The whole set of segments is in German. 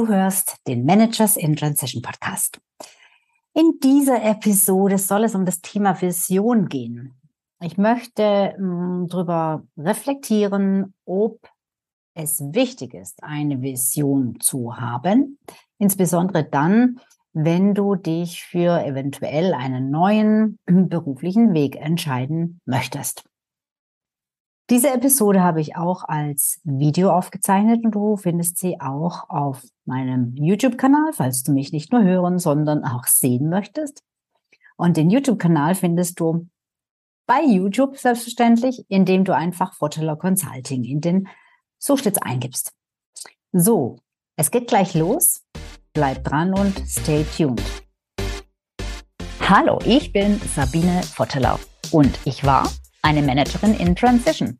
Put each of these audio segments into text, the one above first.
Du hörst den Managers in Transition Podcast. In dieser Episode soll es um das Thema Vision gehen. Ich möchte hm, darüber reflektieren, ob es wichtig ist, eine Vision zu haben, insbesondere dann, wenn du dich für eventuell einen neuen beruflichen Weg entscheiden möchtest. Diese Episode habe ich auch als Video aufgezeichnet und du findest sie auch auf meinem YouTube-Kanal, falls du mich nicht nur hören, sondern auch sehen möchtest. Und den YouTube-Kanal findest du bei YouTube selbstverständlich, indem du einfach Foteler Consulting in den Suchschlitz eingibst. So, es geht gleich los. Bleib dran und stay tuned. Hallo, ich bin Sabine Vottelau und ich war eine Managerin in Transition.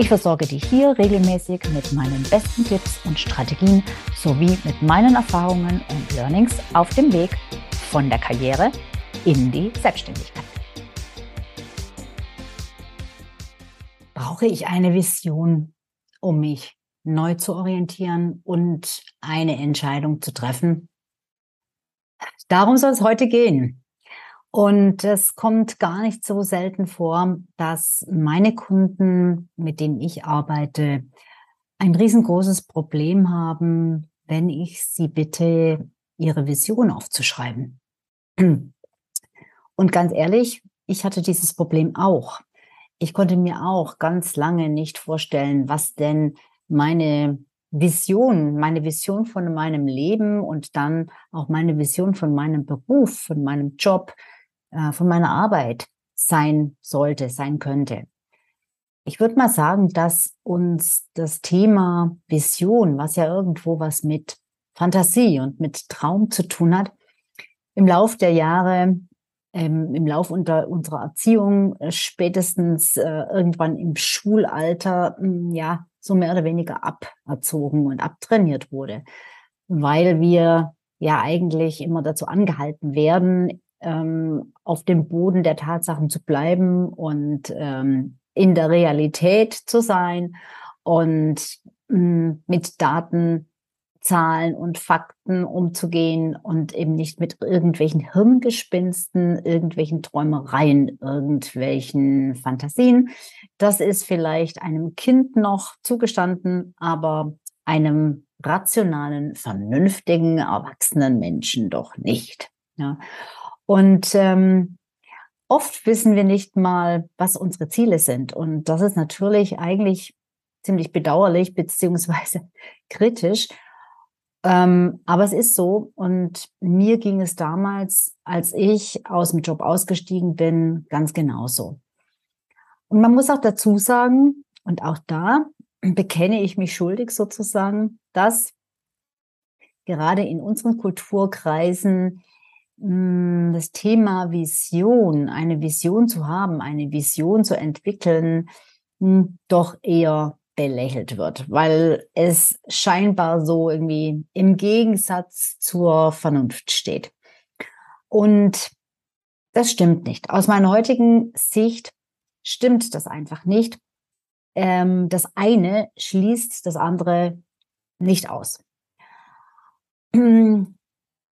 Ich versorge dich hier regelmäßig mit meinen besten Tipps und Strategien sowie mit meinen Erfahrungen und Learnings auf dem Weg von der Karriere in die Selbstständigkeit. Brauche ich eine Vision, um mich neu zu orientieren und eine Entscheidung zu treffen? Darum soll es heute gehen. Und es kommt gar nicht so selten vor, dass meine Kunden, mit denen ich arbeite, ein riesengroßes Problem haben, wenn ich sie bitte, ihre Vision aufzuschreiben. Und ganz ehrlich, ich hatte dieses Problem auch. Ich konnte mir auch ganz lange nicht vorstellen, was denn meine Vision, meine Vision von meinem Leben und dann auch meine Vision von meinem Beruf, von meinem Job, äh, von meiner Arbeit sein sollte, sein könnte. Ich würde mal sagen, dass uns das Thema Vision, was ja irgendwo was mit Fantasie und mit Traum zu tun hat, im Lauf der Jahre, ähm, im Lauf unter unserer Erziehung, äh, spätestens äh, irgendwann im Schulalter, mh, hm, ja, so mehr oder weniger aberzogen und abtrainiert wurde, weil wir ja eigentlich immer dazu angehalten werden, ähm, auf dem Boden der Tatsachen zu bleiben und ähm, in der Realität zu sein und mh, mm, mit Daten, Zahlen und Fakten umzugehen und eben nicht mit irgendwelchen Hirngespinsten, irgendwelchen Träumereien, irgendwelchen Fantasien. Das ist vielleicht einem Kind noch zugestanden, aber einem rationalen, vernünftigen, erwachsenen Menschen doch nicht. Ja. Und ähm, oft wissen wir nicht mal, was unsere Ziele sind. Und das ist natürlich eigentlich ziemlich bedauerlich beziehungsweise kritisch. Ähm, aber es ist so. Und mir ging es damals, als ich aus dem Job ausgestiegen bin, ganz genauso. Und man muss auch dazu sagen, und auch da bekenne ich mich schuldig sozusagen, dass gerade in unseren Kulturkreisen das Thema Vision, eine Vision zu haben, eine Vision zu entwickeln, hm, doch eher belächelt wird, weil es scheinbar so irgendwie im Gegensatz zur Vernunft steht. Und das stimmt nicht. Aus meiner heutigen Sicht stimmt das einfach nicht. Ähm, das eine schließt das andere nicht aus.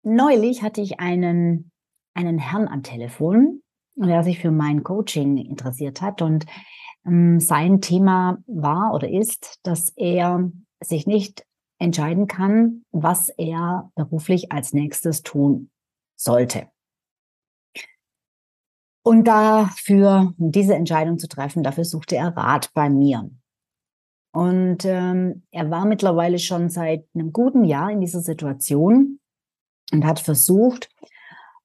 Neulich hatte ich einen, einen Herrn am Telefon, der sich für mein Coaching interessiert hat und ähm, sein Thema war oder ist, dass er sich nicht entscheiden kann, was er beruflich als nächstes tun sollte. Und dafür, diese Entscheidung zu treffen, dafür suchte er Rat bei mir. Und ähm, er war mittlerweile schon seit einem guten Jahr in dieser Situation und hat versucht,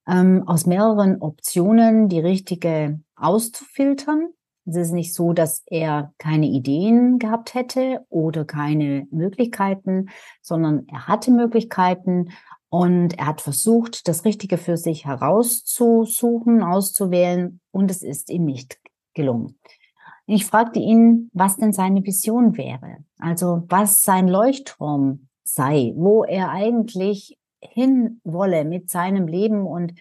ähm, aus mehreren Optionen die richtige auszufiltern. Es ist nicht so, dass er keine Ideen gehabt hätte oder keine Möglichkeiten, sondern er hatte Möglichkeiten Und er hat versucht, das Richtige für sich herauszusuchen, auszuwählen, und es ist ihm nicht gelungen. Ich fragte ihn, was denn seine Vision wäre, also was sein Leuchtturm sei, wo er eigentlich hin wolle mit seinem Leben und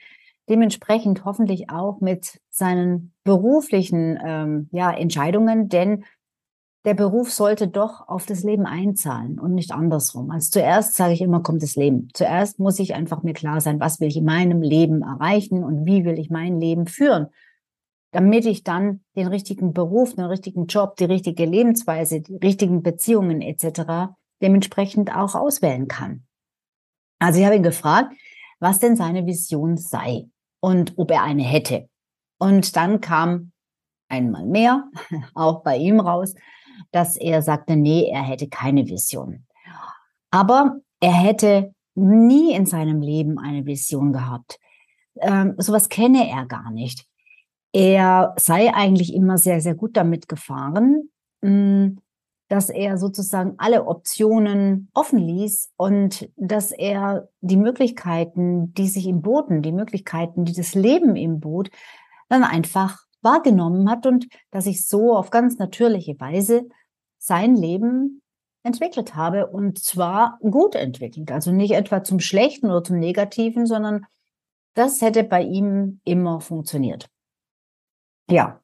dementsprechend hoffentlich auch mit seinen beruflichen ähm, ja, Entscheidungen, denn der Beruf sollte doch auf das Leben einzahlen und nicht andersrum. Also zuerst sage ich immer, kommt das Leben. Zuerst muss ich einfach mir klar sein, was will ich in meinem Leben erreichen und wie will ich mein Leben führen, damit ich dann den richtigen Beruf, den richtigen Job, die richtige Lebensweise, die richtigen Beziehungen etc. dementsprechend auch auswählen kann. Also ich habe ihn gefragt, was denn seine Vision sei und ob er eine hätte. Und dann kam einmal mehr, auch bei ihm raus, dass er sagte, nee, er hätte keine Vision. Aber er hätte nie in seinem Leben eine Vision gehabt. Ähm, sowas kenne er gar nicht. Er sei eigentlich immer sehr, sehr gut damit gefahren, mh, hm, dass er sozusagen alle Optionen offen ließ und dass er die Möglichkeiten, die sich ihm boten, die Möglichkeiten, die das Leben ihm bot, dann einfach wahrgenommen hat und dass ich so auf ganz natürliche Weise sein Leben entwickelt habe und zwar gut entwickelt. Also nicht etwa zum Schlechten oder zum Negativen, sondern das hätte bei ihm immer funktioniert. Ja.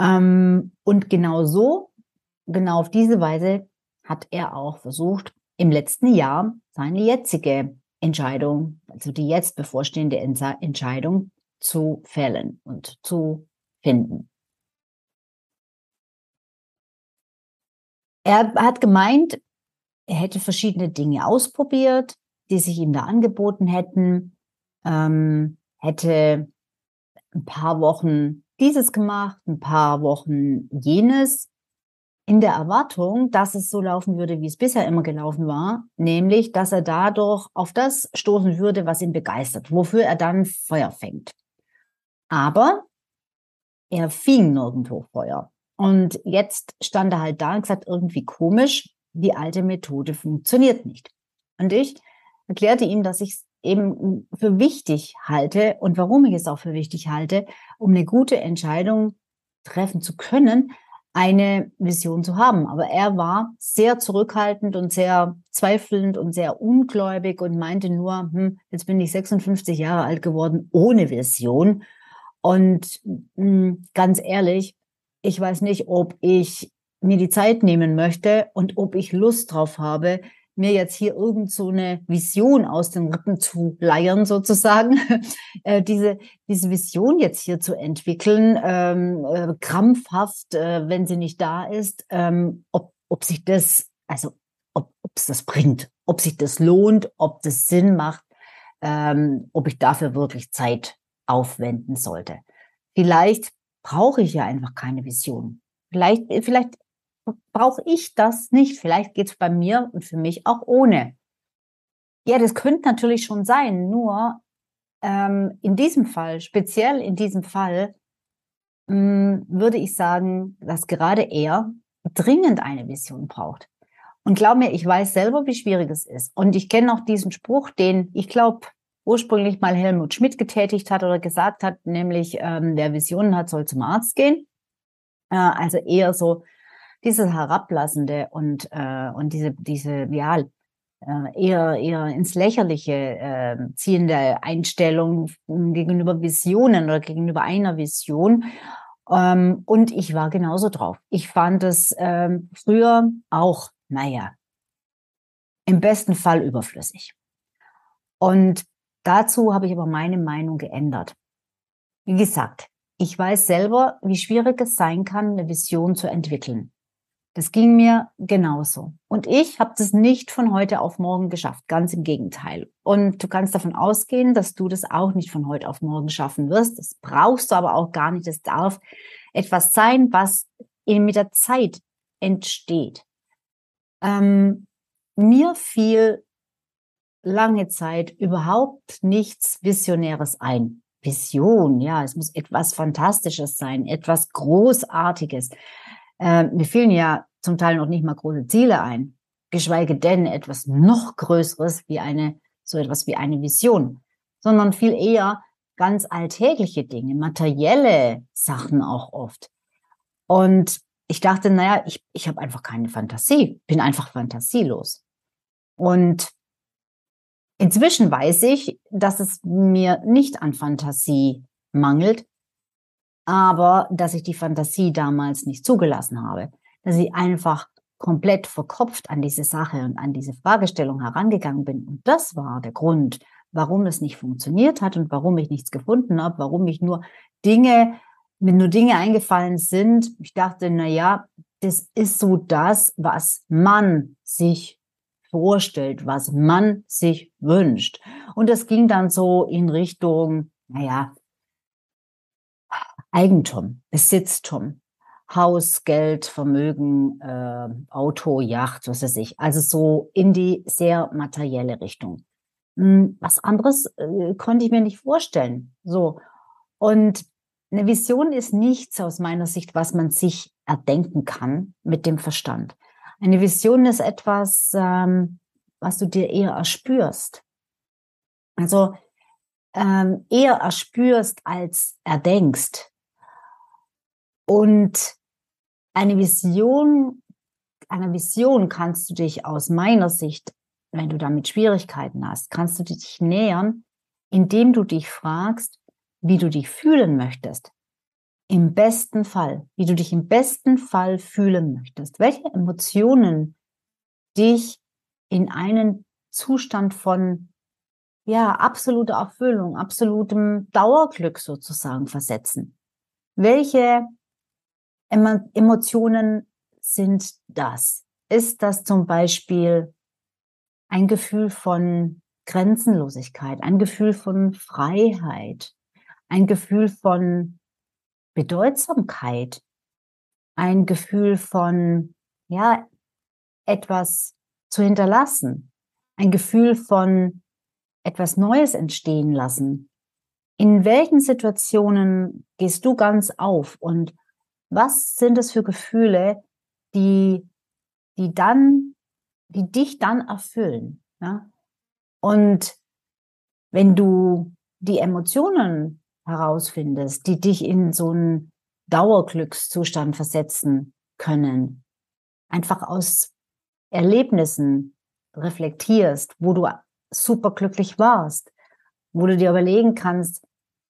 Ähm, und genau so genau auf diese Weise hat er auch versucht, im letzten Jahr seine jetzige Entscheidung, also die jetzt bevorstehende Entscheidung zu fällen und zu finden. Er hat gemeint, er hätte verschiedene Dinge ausprobiert, die sich ihm da angeboten hätten, ähm, hätte ein paar Wochen dieses gemacht, ein paar Wochen jenes in der Erwartung, dass es so laufen würde, wie es bisher immer gelaufen war, nämlich, dass er dadurch auf das stoßen würde, was ihn begeistert, wofür er dann Feuer fängt. Aber er fing nirgendwo Feuer. Und jetzt stand er halt da und gesagt, irgendwie komisch, die alte Methode funktioniert nicht. Und ich erklärte ihm, dass ich es eben für wichtig halte und warum ich es auch für wichtig halte, um eine gute Entscheidung treffen zu können, eine Vision zu haben. Aber er war sehr zurückhaltend und sehr zweifelnd und sehr ungläubig und meinte nur, hm, jetzt bin ich 56 Jahre alt geworden ohne Vision. Und mh, hm, ganz ehrlich, ich weiß nicht, ob ich mir die Zeit nehmen möchte und ob ich Lust drauf habe, mir jetzt hier irgend so eine Vision aus den Rippen zu leiern sozusagen, äh, diese, diese Vision jetzt hier zu entwickeln, ähm, äh, krampfhaft, äh, wenn sie nicht da ist, ähm, ob, ob sich das, also ob es das bringt, ob sich das lohnt, ob das Sinn macht, ähm, ob ich dafür wirklich Zeit aufwenden sollte. Vielleicht brauche ich ja einfach keine Vision. Vielleicht, vielleicht brauche ich das nicht. Vielleicht geht es bei mir und für mich auch ohne. Ja, das könnte natürlich schon sein, nur ähm, in diesem Fall, speziell in diesem Fall, mh, hm, würde ich sagen, dass gerade er dringend eine Vision braucht. Und glaub mir, ich weiß selber, wie schwierig es ist. Und ich kenne auch diesen Spruch, den ich glaube, ursprünglich mal Helmut Schmidt getätigt hat oder gesagt hat, nämlich ähm, wer Visionen hat, soll zum Arzt gehen. Äh, also eher so dieses Herablassende und, äh, und diese, diese, ja, äh, eher, eher ins Lächerliche äh, ziehende Einstellung gegenüber Visionen oder gegenüber einer Vision. Ähm, und ich war genauso drauf. Ich fand es ähm, früher auch, naja, im besten Fall überflüssig. Und dazu habe ich aber meine Meinung geändert. Wie gesagt, ich weiß selber, wie schwierig es sein kann, eine Vision zu entwickeln. Das ging mir genauso. Und ich habe das nicht von heute auf morgen geschafft, ganz im Gegenteil. Und du kannst davon ausgehen, dass du das auch nicht von heute auf morgen schaffen wirst. Das brauchst du aber auch gar nicht. Es darf etwas sein, was mit der Zeit entsteht. Ähm, mir fiel lange Zeit überhaupt nichts Visionäres ein. Vision, ja, es muss etwas Fantastisches sein, etwas Großartiges. Äh, mir fielen ja zum Teil noch nicht mal große Ziele ein, geschweige denn etwas noch Größeres wie eine so etwas wie eine Vision, sondern viel eher ganz alltägliche Dinge, materielle Sachen auch oft. Und ich dachte, naja, ich, ich habe einfach keine Fantasie, bin einfach fantasielos. Und inzwischen weiß ich, dass es mir nicht an Fantasie mangelt, aber dass ich die Fantasie damals nicht zugelassen habe, dass ich einfach komplett verkopft an diese Sache und an diese Fragestellung herangegangen bin. Und das war der Grund, warum es nicht funktioniert hat und warum ich nichts gefunden habe, warum ich nur Dinge, mir nur Dinge eingefallen sind. Ich dachte, na ja, das ist so das, was man sich vorstellt, was man sich wünscht. Und das ging dann so in Richtung, naja, Eigentum, Besitztum, Haus, Geld, Vermögen, äh, Auto, Yacht, was weiß ich. Also so in die sehr materielle Richtung. Hm, was anderes äh, konnte ich mir nicht vorstellen. So. Und eine Vision ist nichts aus meiner Sicht, was man sich erdenken kann mit dem Verstand. Eine Vision ist etwas, ähm, was du dir eher erspürst. Also ähm, eher erspürst als erdenkst. Und eine Vision, einer Vision kannst du dich aus meiner Sicht, wenn du damit Schwierigkeiten hast, kannst du dich nähern, indem du dich fragst, wie du dich fühlen möchtest. Im besten Fall, wie du dich im besten Fall fühlen möchtest. Welche Emotionen dich in einen Zustand von ja, absoluter Erfüllung, absolutem Dauerglück sozusagen versetzen. Welche Emotionen sind das? Ist das zum Beispiel ein Gefühl von Grenzenlosigkeit, ein Gefühl von Freiheit, ein Gefühl von Bedeutsamkeit, ein Gefühl von, ja, etwas zu hinterlassen, ein Gefühl von etwas Neues entstehen lassen. In welchen Situationen gehst du ganz auf und was sind es für Gefühle, die, die dann, die dich dann erfüllen? Ja? Und wenn du die Emotionen herausfindest, die dich in so einen Dauerglückszustand versetzen können, einfach aus Erlebnissen reflektierst, wo du superglücklich warst, wo du dir überlegen kannst,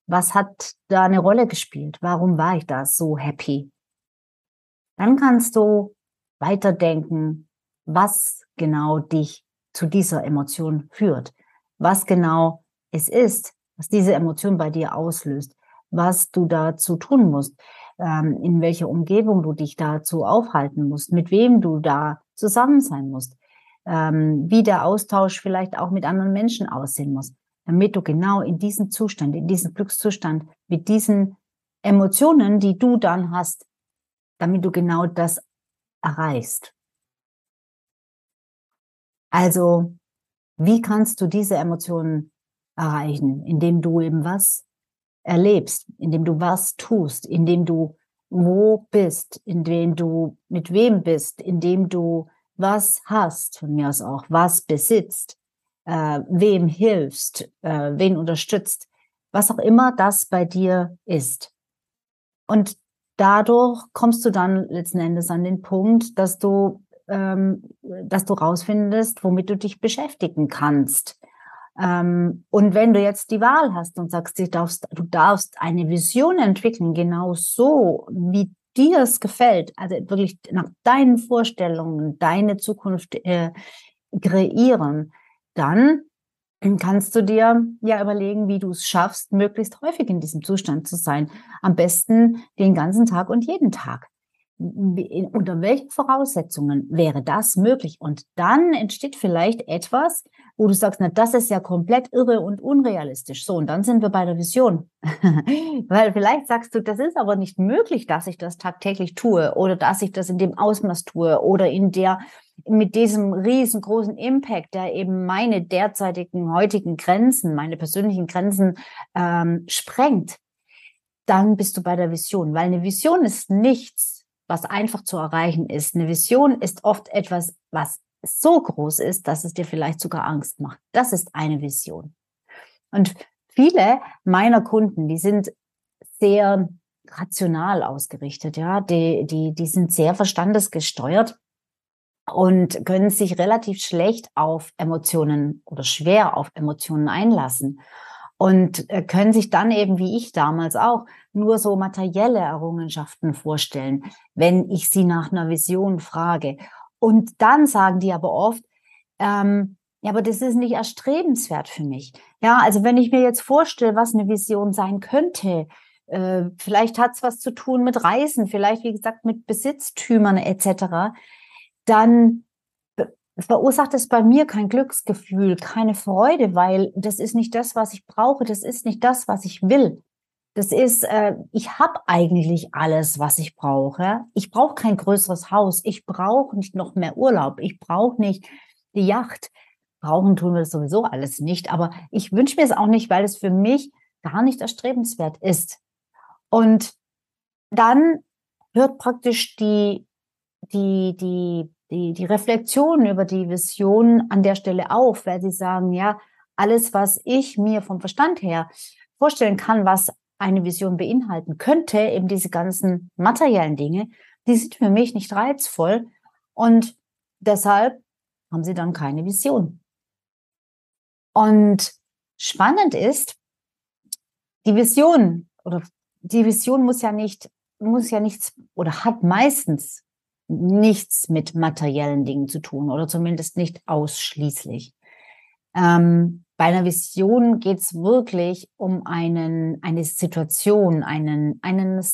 was hat da eine Rolle gespielt? Warum war ich da so happy? Dann kannst du weiterdenken, was genau dich zu dieser Emotion führt, was genau es ist, was diese Emotion bei dir auslöst, was du dazu tun musst, ähm, in welcher Umgebung du dich dazu aufhalten musst, mit wem du da zusammen sein musst, ähm, wie der Austausch vielleicht auch mit anderen Menschen aussehen muss damit du genau in diesen Zustand, in diesen Glückszustand, mit diesen Emotionen, die du dann hast, damit du genau das erreichst. Also, wie kannst du diese Emotionen erreichen? Indem du eben was erlebst, indem du was tust, indem du wo bist, indem du mit wem bist, indem du was hast, von mir aus auch, was besitzt, äh, wem hilfst, äh, wen unterstützt, was auch immer das bei dir ist. Und dadurch kommst du dann letzten Endes an den Punkt, dass du, ähm, dass du rausfindest, womit du dich beschäftigen kannst. Ähm, und wenn du jetzt die Wahl hast und sagst, du darfst, du darfst eine Vision entwickeln, genau so, wie dir es gefällt, also wirklich nach deinen Vorstellungen, deine Zukunft äh, kreieren, dann kannst du dir ja überlegen, wie du es schaffst, möglichst häufig in diesem Zustand zu sein. Am besten den ganzen Tag und jeden Tag. Unter welchen Voraussetzungen wäre das möglich? Und dann entsteht vielleicht etwas, wo du sagst, na, das ist ja komplett irre und unrealistisch. So, und dann sind wir bei der Vision. Weil vielleicht sagst du, das ist aber nicht möglich, dass ich das tagtäglich tue oder dass ich das in dem Ausmaß tue oder in der mit diesem riesengroßen Impact, der eben meine derzeitigen heutigen Grenzen, meine persönlichen Grenzen ähm, sprengt, dann bist du bei der Vision. Weil eine Vision ist nichts, was einfach zu erreichen ist. Eine Vision ist oft etwas, was so groß ist, dass es dir vielleicht sogar Angst macht. Das ist eine Vision. Und viele meiner Kunden, die sind sehr rational ausgerichtet, ja, die, die, die sind sehr verstandesgesteuert und können sich relativ schlecht auf Emotionen oder schwer auf Emotionen einlassen und äh, können sich dann eben, wie ich damals auch, nur so materielle Errungenschaften vorstellen, wenn ich sie nach einer Vision frage. Und dann sagen die aber oft, ähm, ja, aber das ist nicht erstrebenswert für mich. Ja, also wenn ich mir jetzt vorstelle, was eine Vision sein könnte, äh, vielleicht hat es was zu tun mit Reisen, vielleicht, wie gesagt, mit Besitztümern etc., dann verursacht es bei mir kein Glücksgefühl, keine Freude, weil das ist nicht das, was ich brauche, das ist nicht das, was ich will. Das ist, äh, ich habe eigentlich alles, was ich brauche. Ich brauche kein größeres Haus, ich brauche nicht noch mehr Urlaub, ich brauche nicht die Yacht. Brauchen tun wir das sowieso alles nicht, aber ich wünsche mir es auch nicht, weil es für mich gar nicht erstrebenswert ist. Und dann hört praktisch die, die, die die, die Reflexion über die Vision an der Stelle auf, weil sie sagen, ja, alles, was ich mir vom Verstand her vorstellen kann, was eine Vision beinhalten könnte, eben diese ganzen materiellen Dinge, die sind für mich nicht reizvoll und deshalb haben sie dann keine Vision. Und spannend ist, die Vision oder die Vision muss ja nicht, muss ja nichts oder hat meistens nichts mit materiellen Dingen zu tun oder zumindest nicht ausschließlich. Ähm, bei einer Vision geht es wirklich um einen, eine Situation, einen, einen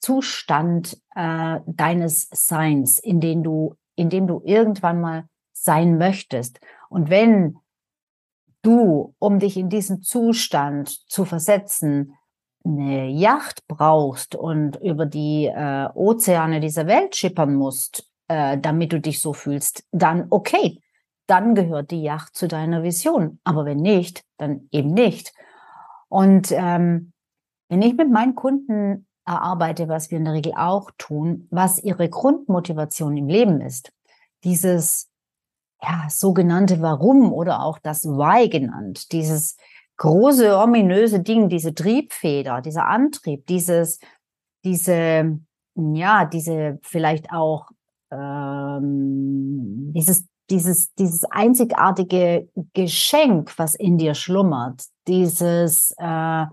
Zustand äh, deines Seins, in dem du, in dem du irgendwann mal sein möchtest. Und wenn du, um dich in diesen Zustand zu versetzen, eine Yacht brauchst und über die äh, Ozeane dieser Welt schippern musst, äh, damit du dich so fühlst, dann okay, dann gehört die Yacht zu deiner Vision. Aber wenn nicht, dann eben nicht. Und ähm, wenn ich mit meinen Kunden erarbeite, was wir in der Regel auch tun, was ihre Grundmotivation im Leben ist, dieses ja, sogenannte Warum oder auch das Why genannt, dieses große ominöse Ding, diese Triebfeder, dieser Antrieb, dieses, diese, ja, diese vielleicht auch ähm, dieses dieses dieses einzigartige Geschenk, was in dir schlummert, dieses äh,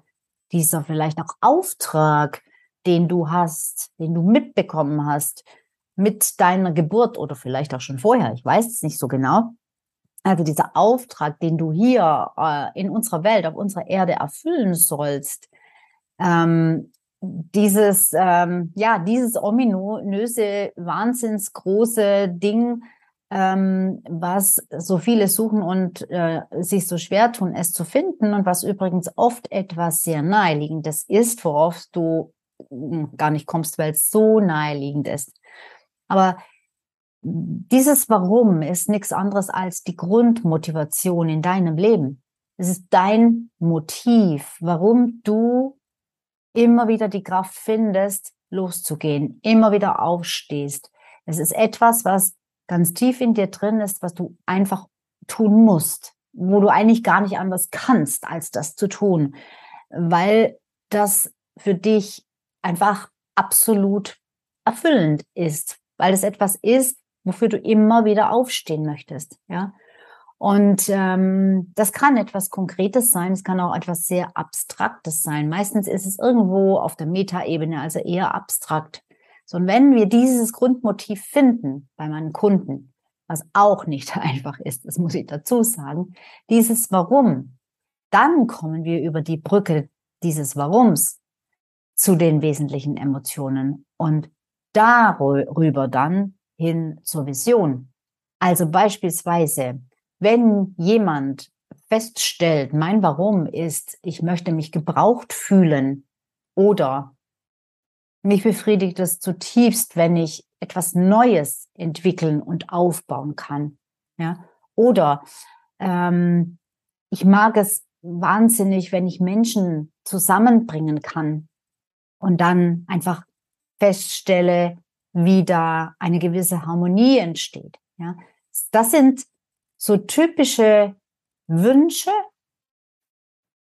dieser vielleicht auch Auftrag, den du hast, den du mitbekommen hast mit deiner Geburt oder vielleicht auch schon vorher, ich weiß es nicht so genau, also dieser Auftrag, den du hier äh, in unserer Welt, auf unserer Erde erfüllen sollst, ähm, dieses, ähm, ja, dieses ominöse, wahnsinnsgroße Ding, ähm, was so viele suchen und äh, sich so schwer tun, es zu finden und was übrigens oft etwas sehr naheliegendes ist, worauf du hm, gar nicht kommst, weil es so naheliegend ist. Aber dieses Warum ist nichts anderes als die Grundmotivation in deinem Leben. Es ist dein Motiv, warum du immer wieder die Kraft findest, loszugehen, immer wieder aufstehst. Es ist etwas, was ganz tief in dir drin ist, was du einfach tun musst, wo du eigentlich gar nicht anders kannst, als das zu tun, weil das für dich einfach absolut erfüllend ist, weil es etwas ist, wofür du immer wieder aufstehen möchtest, ja. Und ähm, das kann etwas Konkretes sein, es kann auch etwas sehr Abstraktes sein. Meistens ist es irgendwo auf der Metaebene, also eher abstrakt. So, und wenn wir dieses Grundmotiv finden bei meinen Kunden, was auch nicht einfach ist, das muss ich dazu sagen, dieses Warum, dann kommen wir über die Brücke dieses Warums zu den wesentlichen Emotionen und darüber dann hin zur Vision. Also beispielsweise, wenn jemand feststellt, mein Warum ist, ich möchte mich gebraucht fühlen oder mich befriedigt es zutiefst, wenn ich etwas Neues entwickeln und aufbauen kann. Ja? Oder ähm, ich mag es wahnsinnig, wenn ich Menschen zusammenbringen kann und dann einfach feststelle, wie da eine gewisse Harmonie entsteht. Ja, Das sind so typische Wünsche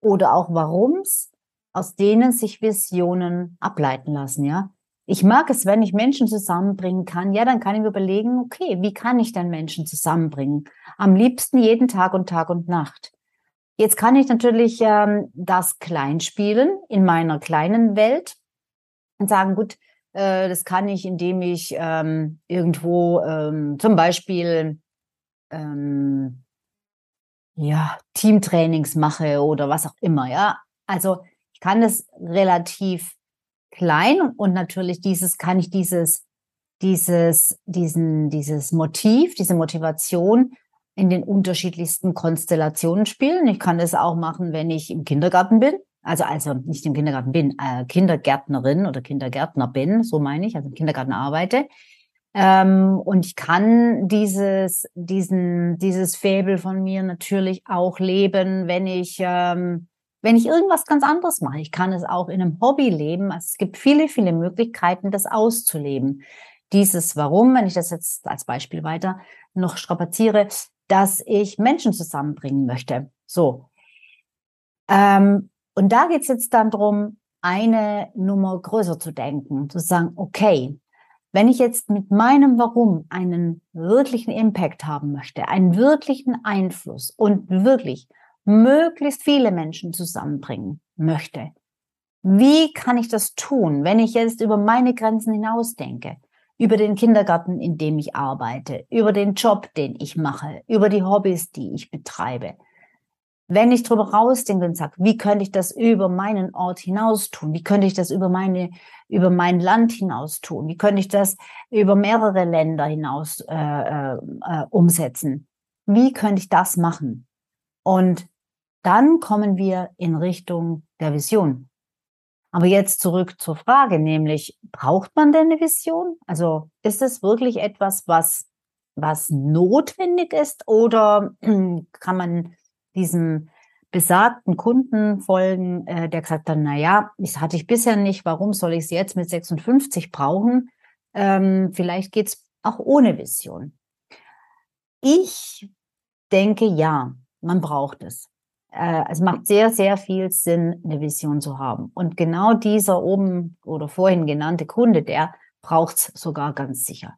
oder auch Warums, aus denen sich Visionen ableiten lassen, ja. Ich mag es, wenn ich Menschen zusammenbringen kann. Ja, dann kann ich mir überlegen, okay, wie kann ich denn Menschen zusammenbringen? Am liebsten jeden Tag und Tag und Nacht. Jetzt kann ich natürlich ähm, das klein spielen in meiner kleinen Welt und sagen, gut, äh, das kann ich, indem ich ähm, irgendwo ähm, zum Beispiel ähm, ja, Teamtrainings mache oder was auch immer, ja. Also ich kann das relativ klein und, und natürlich dieses, kann ich dieses, dieses, diesen, dieses Motiv, diese Motivation in den unterschiedlichsten Konstellationen spielen. Ich kann das auch machen, wenn ich im Kindergarten bin. Also, also nicht im Kindergarten bin, äh, Kindergärtnerin oder Kindergärtner bin, so meine ich, also im Kindergarten arbeite. Ähm, und ich kann dieses, diesen, dieses Faible von mir natürlich auch leben, wenn ich, ähm, wenn ich irgendwas ganz anderes mache. Ich kann es auch in einem Hobby leben. Also es gibt viele, viele Möglichkeiten, das auszuleben. Dieses Warum, wenn ich das jetzt als Beispiel weiter noch strapaziere, dass ich Menschen zusammenbringen möchte. So. Ähm, und da geht es jetzt dann darum, eine Nummer größer zu denken, zu sagen, okay, wenn ich jetzt mit meinem Warum einen wirklichen Impact haben möchte, einen wirklichen Einfluss und wirklich möglichst viele Menschen zusammenbringen möchte, wie kann ich das tun, wenn ich jetzt über meine Grenzen hinausdenke? Über den Kindergarten, in dem ich arbeite, über den Job, den ich mache, über die Hobbys, die ich betreibe wenn ich drüber rausdenke und sage, wie könnte ich das über meinen Ort hinaus tun? Wie könnte ich das über meine, über mein Land hinaus tun? Wie könnte ich das über mehrere Länder hinaus äh, äh, äh, umsetzen? Wie könnte ich das machen? Und dann kommen wir in Richtung der Vision. Aber jetzt zurück zur Frage, nämlich, braucht man denn eine Vision? Also ist es wirklich etwas, was, was notwendig ist oder kann man diesem besagten Kunden folgen, äh, der gesagt hat, na ja, das hatte ich bisher nicht, warum soll ich es jetzt mit 56 brauchen? Ähm, vielleicht geht's auch ohne Vision. Ich denke, ja, man braucht es. Äh, es macht sehr, sehr viel Sinn, eine Vision zu haben. Und genau dieser oben oder vorhin genannte Kunde, der braucht's sogar ganz sicher.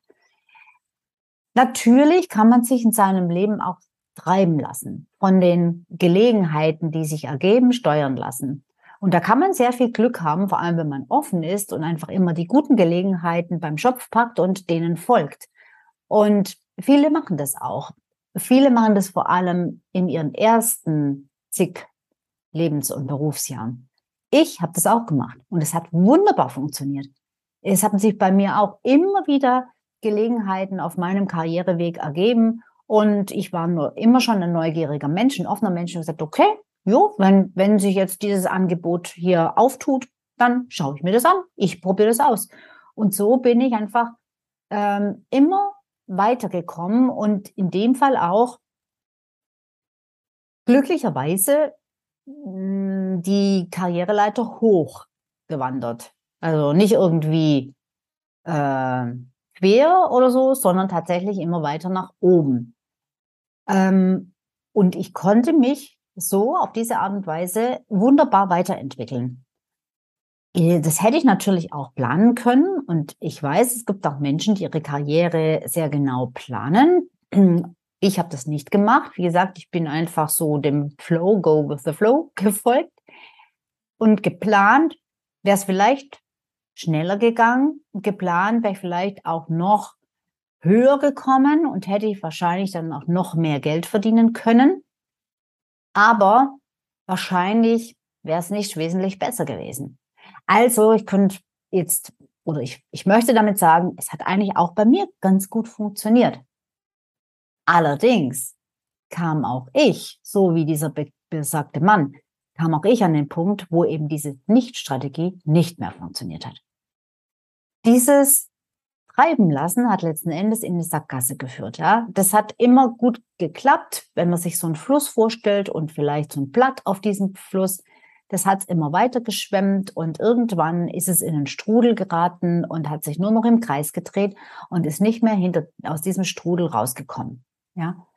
Natürlich kann man sich in seinem Leben auch treiben lassen, von den Gelegenheiten, die sich ergeben, steuern lassen. Und da kann man sehr viel Glück haben, vor allem wenn man offen ist und einfach immer die guten Gelegenheiten beim Schopf packt und denen folgt. Und viele machen das auch. Viele machen das vor allem in ihren ersten zig Lebens- und Berufsjahren. Ich habe das auch gemacht und es hat wunderbar funktioniert. Es haben sich bei mir auch immer wieder Gelegenheiten auf meinem Karriereweg ergeben und ich war nur immer schon ein neugieriger Mensch, ein offener Mensch und gesagt, okay, jo, wenn, wenn sich jetzt dieses Angebot hier auftut, dann schaue ich mir das an. Ich probiere das aus. Und so bin ich einfach ähm, immer weitergekommen und in dem Fall auch glücklicherweise mh, die Karriereleiter hochgewandert. Also nicht irgendwie äh, quer oder so, sondern tatsächlich immer weiter nach oben. Ähm, und ich konnte mich so auf diese Art und Weise wunderbar weiterentwickeln. Äh, das hätte ich natürlich auch planen können. Und ich weiß, es gibt auch Menschen, die ihre Karriere sehr genau planen. Ich habe das nicht gemacht. Wie gesagt, ich bin einfach so dem Flow, go with the flow gefolgt und geplant. Wäre es vielleicht schneller gegangen, geplant wäre ich vielleicht auch noch höher gekommen und hätte ich wahrscheinlich dann auch noch mehr Geld verdienen können. Aber wahrscheinlich wäre es nicht wesentlich besser gewesen. Also ich könnte jetzt, oder ich, ich möchte damit sagen, es hat eigentlich auch bei mir ganz gut funktioniert. Allerdings kam auch ich, so wie dieser besagte Mann, kam auch ich an den Punkt, wo eben diese Nicht-Strategie nicht mehr funktioniert hat. Dieses treiben lassen hat letzten Endes in eine Sackgasse geführt. Ja, das hat immer gut geklappt, wenn man sich so einen Fluss vorstellt und vielleicht so ein Blatt auf diesem Fluss. Das hat immer weiter geschwemmt und irgendwann ist es in einen Strudel geraten und hat sich nur noch im Kreis gedreht und ist nicht mehr hinter, aus diesem Strudel rausgekommen. Ja.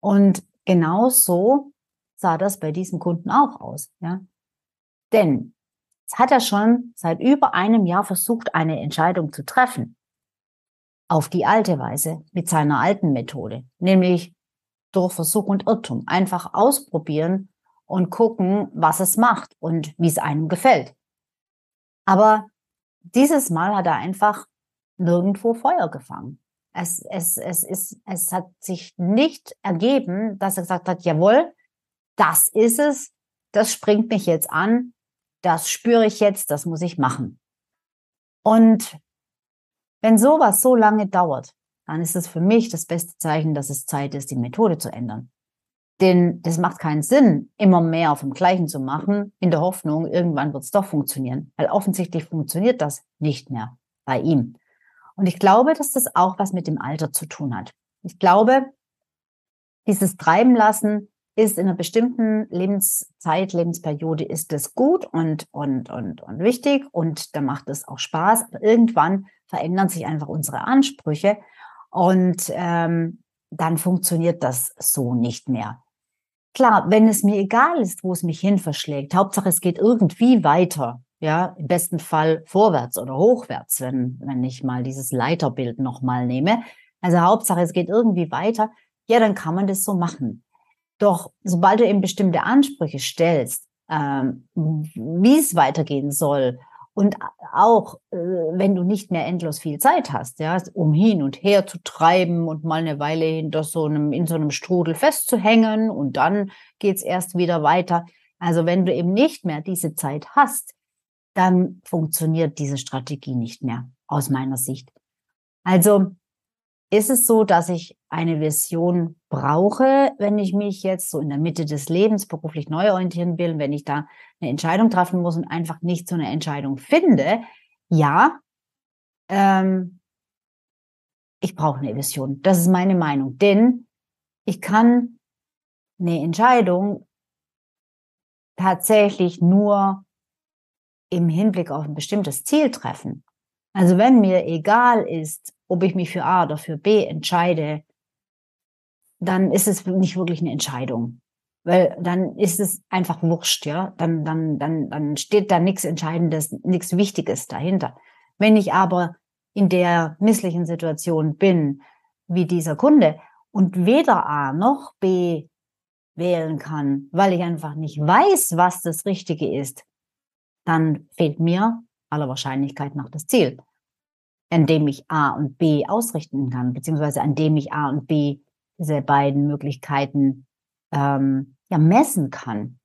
Und genau so sah das bei diesem Kunden auch aus. Ja. Denn es hat er schon seit über einem Jahr versucht, eine Entscheidung zu treffen. Auf die alte Weise, mit seiner alten Methode, nämlich durch Versuch und Irrtum. Einfach ausprobieren und gucken, was es macht und wie es einem gefällt. Aber dieses Mal hat er einfach nirgendwo Feuer gefangen. Es, es, es, ist, es hat sich nicht ergeben, dass er gesagt hat, jawohl, das ist es, das springt mich jetzt an, das spüre ich jetzt, das muss ich machen. Und wenn sowas so lange dauert, dann ist es für mich das beste Zeichen, dass es Zeit ist, die Methode zu ändern. Denn das macht keinen Sinn, immer mehr dem Gleichen zu machen, in der Hoffnung, irgendwann wird es doch funktionieren. Weil offensichtlich funktioniert das nicht mehr bei ihm. Und ich glaube, dass das auch was mit dem Alter zu tun hat. Ich glaube, dieses Treiben lassen ist in einer bestimmten Lebenszeit, Lebensperiode ist es gut und, und, und, und wichtig und da macht es auch Spaß. Aber irgendwann verändern sich einfach unsere Ansprüche und ähm, dann funktioniert das so nicht mehr. Klar, wenn es mir egal ist, wo es mich hin verschlägt, Hauptsache es geht irgendwie weiter, ja, im besten Fall vorwärts oder hochwärts, wenn, wenn ich mal dieses Leiterbild nochmal nehme. Also Hauptsache es geht irgendwie weiter, ja, dann kann man das so machen. Doch sobald du eben bestimmte Ansprüche stellst, ähm, wie es weitergehen soll und auch, äh, wenn du nicht mehr endlos viel Zeit hast, ja, um hin und her zu treiben und mal eine Weile hinter so einem, in so einem Strudel festzuhängen und dann geht's erst wieder weiter. Also wenn du eben nicht mehr diese Zeit hast, dann funktioniert diese Strategie nicht mehr, aus meiner Sicht. Also ist es so, dass ich eine Vision brauche, wenn ich mich jetzt so in der Mitte des Lebens beruflich neu orientieren will, wenn ich da eine Entscheidung treffen muss und einfach nicht so eine Entscheidung finde? Ja, ähm, ich brauche eine Vision. Das ist meine Meinung. Denn ich kann eine Entscheidung tatsächlich nur im Hinblick auf ein bestimmtes Ziel treffen. Also wenn mir egal ist, ob ich mich für A oder für B entscheide, dann ist es nicht wirklich eine Entscheidung. Weil dann ist es einfach wurscht, ja. Dann, dann, dann, dann steht da nichts Entscheidendes, nichts Wichtiges dahinter. Wenn ich aber in der misslichen Situation bin, wie dieser Kunde, und weder A noch B wählen kann, weil ich einfach nicht weiß, was das Richtige ist, dann fehlt mir aller Wahrscheinlichkeit nach das Ziel an dem ich A und B ausrichten kann, beziehungsweise an dem ich A und B diese beiden Möglichkeiten ähm, ja messen kann.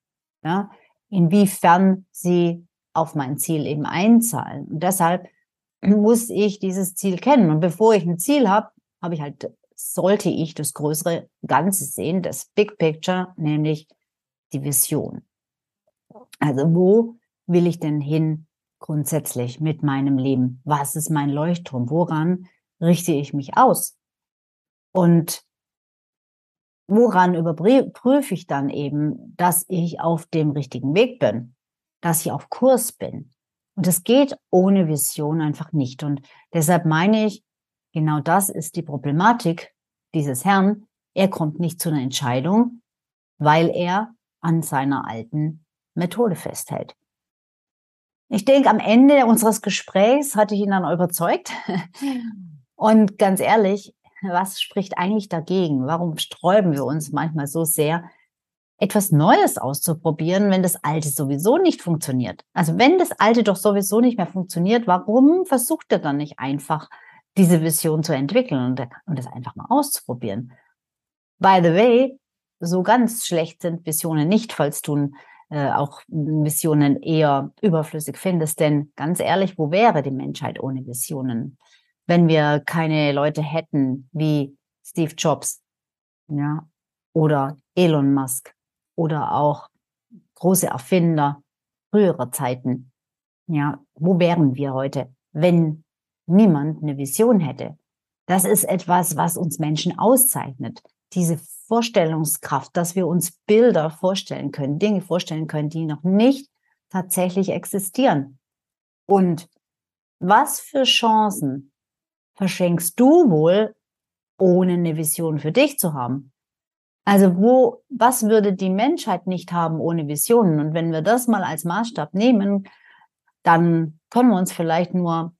Ja, inwiefern sie auf mein Ziel eben einzahlen. Und deshalb muss ich dieses Ziel kennen. Und bevor ich ein Ziel habe, habe ich halt, sollte ich das größere Ganze sehen, das Big Picture, nämlich die Vision. Also wo will ich denn hin grundsätzlich mit meinem Leben? Was ist mein Leuchtturm? Woran richte ich mich aus? Und woran überprüfe ich dann eben, dass ich auf dem richtigen Weg bin, dass ich auf Kurs bin? Und es geht ohne Vision einfach nicht. Und deshalb meine ich, genau das ist die Problematik dieses Herrn. Er kommt nicht zu einer Entscheidung, weil er an seiner alten Methode festhält. Ich denke, am Ende unseres Gesprächs hatte ich ihn dann überzeugt. Und ganz ehrlich, was spricht eigentlich dagegen? Warum sträuben wir uns manchmal so sehr, etwas Neues auszuprobieren, wenn das Alte sowieso nicht funktioniert? Also wenn das Alte doch sowieso nicht mehr funktioniert, warum versucht er dann nicht einfach, diese Vision zu entwickeln und, und das einfach mal auszuprobieren? By the way, so ganz schlecht sind Visionen nicht, falls du äh, auch Visionen eher überflüssig findest. Denn ganz ehrlich, wo wäre die Menschheit ohne Visionen? Wenn wir keine Leute hätten wie Steve Jobs, ja, oder Elon Musk oder auch große Erfinder früherer Zeiten. Ja, wo wären wir heute, wenn niemand eine Vision hätte? Das ist etwas, was uns Menschen auszeichnet. Diese Vorstellungskraft, dass wir uns Bilder vorstellen können, Dinge vorstellen können, die noch nicht tatsächlich existieren. Und was für Chancen verschenkst du wohl, ohne eine Vision für dich zu haben. Also wo, was würde die Menschheit nicht haben ohne Visionen? Und wenn wir das mal als Maßstab nehmen, dann können wir uns vielleicht nur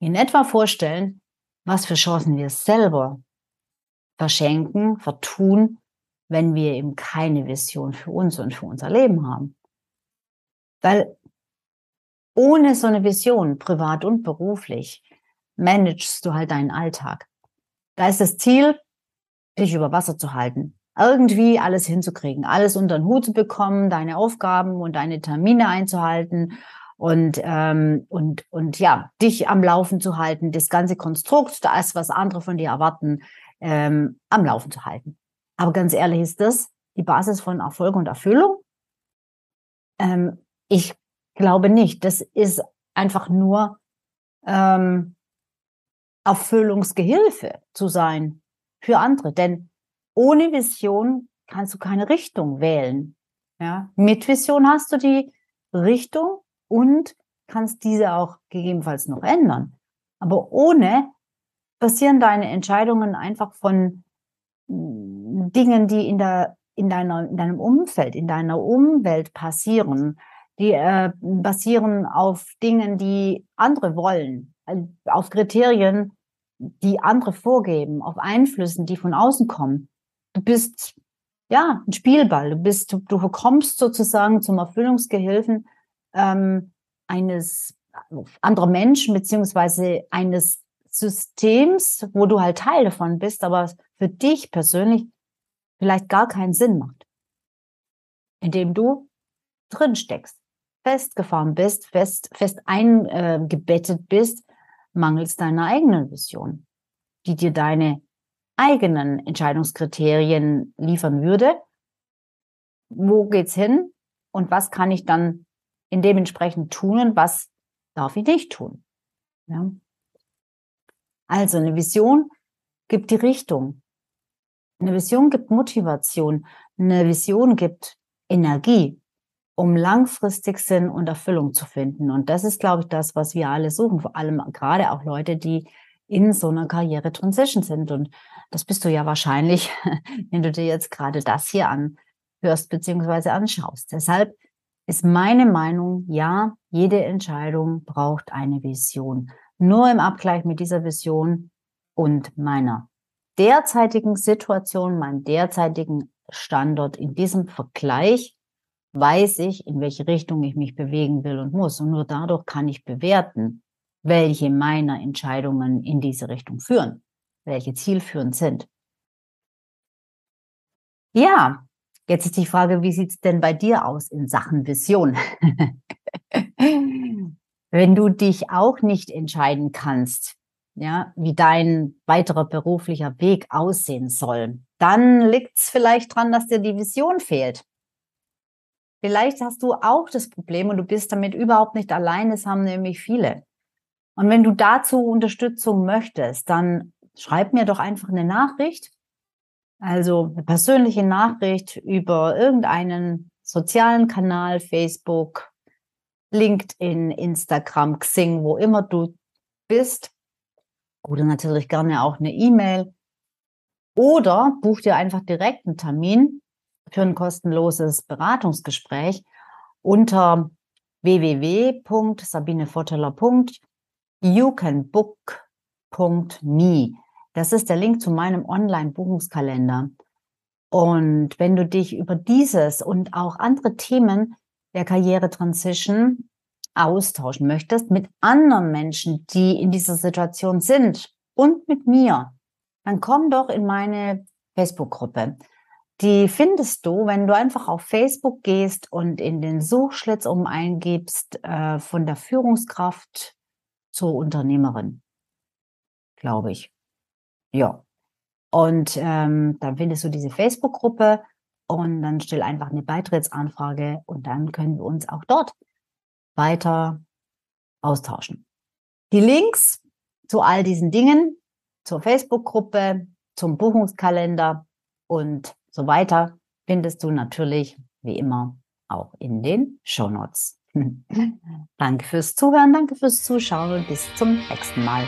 in etwa vorstellen, was für Chancen wir selber verschenken, vertun, wenn wir eben keine Vision für uns und für unser Leben haben. Weil ohne so eine Vision, privat und beruflich, managst du halt deinen Alltag. Da ist das Ziel, dich über Wasser zu halten. Irgendwie alles hinzukriegen, alles unter den Hut zu bekommen, deine Aufgaben und deine Termine einzuhalten und, ähm, und, und ja, dich am Laufen zu halten, das ganze Konstrukt, das, was andere von dir erwarten, ähm, am Laufen zu halten. Aber ganz ehrlich, ist das die Basis von Erfolg und Erfüllung? Ähm, ich glaube nicht. Das ist einfach nur ähm, Erfüllungsgehilfe zu sein für andere. Denn ohne Vision kannst du keine Richtung wählen. Ja? Mit Vision hast du die Richtung und kannst diese auch gegebenenfalls noch ändern. Aber ohne passieren deine Entscheidungen einfach von mm, Dingen, die in der in deiner in deinem Umfeld, in deiner Umwelt passieren, die äh, basieren auf Dingen, die andere wollen, äh, auf Kriterien, die andere vorgeben, auf Einflüssen, die von außen kommen. Du bist ja ein Spielball. Du bist, du, du bekommst sozusagen zum Erfüllungsgehilfen ähm, eines anderer Menschen beziehungsweise eines Systems, wo du halt Teil davon bist, aber für dich persönlich vielleicht gar keinen Sinn macht, indem du drin steckst, festgefahren bist, fest, fest eingebettet bist, mangels deiner eigenen Vision, die dir deine eigenen Entscheidungskriterien liefern würde. Wo geht's hin und was kann ich dann in dementsprechend tun und was darf ich nicht tun? Ja. Also eine Vision gibt die Richtung. Eine Vision gibt Motivation. Eine Vision gibt Energie, um langfristig Sinn und Erfüllung zu finden. Und das ist, glaube ich, das, was wir alle suchen. Vor allem gerade auch Leute, die in so einer Karriere-Transition sind. Und das bist du ja wahrscheinlich, wenn du dir jetzt gerade das hier anhörst bzw. anschaust. Deshalb ist meine Meinung, ja, jede Entscheidung braucht eine Vision. Nur im Abgleich mit dieser Vision und meiner derzeitigen Situation, meinem derzeitigen Standort in diesem Vergleich weiß ich, in welche Richtung ich mich bewegen will und muss. Und nur dadurch kann ich bewerten, welche meiner Entscheidungen in diese Richtung führen, welche zielführend sind. Ja, jetzt ist die Frage, wie sieht's denn bei dir aus in Sachen Vision? Wenn du dich auch nicht entscheiden kannst, ja, wie dein weiterer beruflicher Weg aussehen soll, dann liegt's vielleicht dran, dass dir die Vision fehlt. Vielleicht hast du auch das Problem und du bist damit überhaupt nicht allein. Es haben nämlich viele. Und wenn du dazu Unterstützung möchtest, dann schreib mir doch einfach eine Nachricht. Also eine persönliche Nachricht über irgendeinen sozialen Kanal, Facebook, LinkedIn, Instagram, Xing, wo immer du bist. Oder natürlich gerne auch eine E-Mail. Oder buch dir einfach direkt einen Termin für ein kostenloses Beratungsgespräch unter www.sabinevorteller.youcanbook.me. Das ist der Link zu meinem Online-Buchungskalender. Und wenn du dich über dieses und auch andere Themen der Karriere-Transition austauschen möchtest mit anderen Menschen, die in dieser Situation sind und mit mir, dann komm doch in meine Facebook-Gruppe. Die findest du, wenn du einfach auf Facebook gehst und in den Suchschlitz um eingibst äh, von der Führungskraft zur Unternehmerin, glaube ich. Ja. Und ähm, dann findest du diese Facebook-Gruppe und dann stell einfach eine Beitrittsanfrage und dann können wir uns auch dort weiter austauschen. Die Links zu all diesen Dingen, zur Facebook-Gruppe, zum Buchungskalender und so weiter findest du natürlich wie immer auch in den Show Notes. danke fürs Zuhören, danke fürs Zuschauen und bis zum nächsten Mal.